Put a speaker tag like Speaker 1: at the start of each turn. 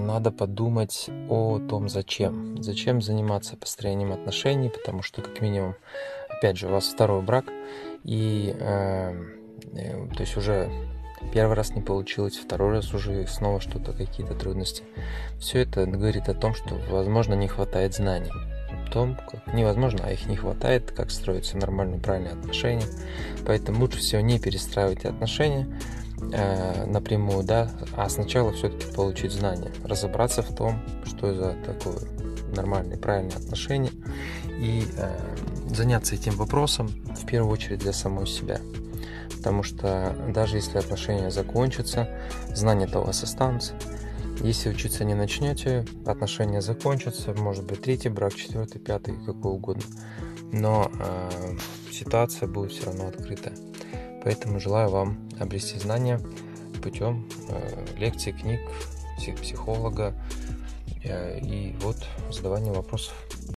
Speaker 1: надо подумать о том, зачем. Зачем заниматься построением отношений, потому что, как минимум, опять же, у вас второй брак, и э, э, то есть уже первый раз не получилось, второй раз уже снова что-то, какие-то трудности. Все это говорит о том, что, возможно, не хватает знаний. О том, как невозможно, а их не хватает, как строятся нормальные, правильные отношения. Поэтому лучше всего не перестраивайте отношения, э, напрямую, да, а сначала все-таки получить знания, разобраться в том, что за такое нормальные, правильные отношения и э, заняться этим вопросом в первую очередь для самой себя. Потому что даже если отношения закончатся, знания-то у вас останутся. Если учиться не начнете, отношения закончатся, может быть третий брак, четвертый, пятый, какой угодно. Но э, ситуация будет все равно открытая. Поэтому желаю вам обрести знания путем э, лекций, книг, психолога э, и вот задавания вопросов.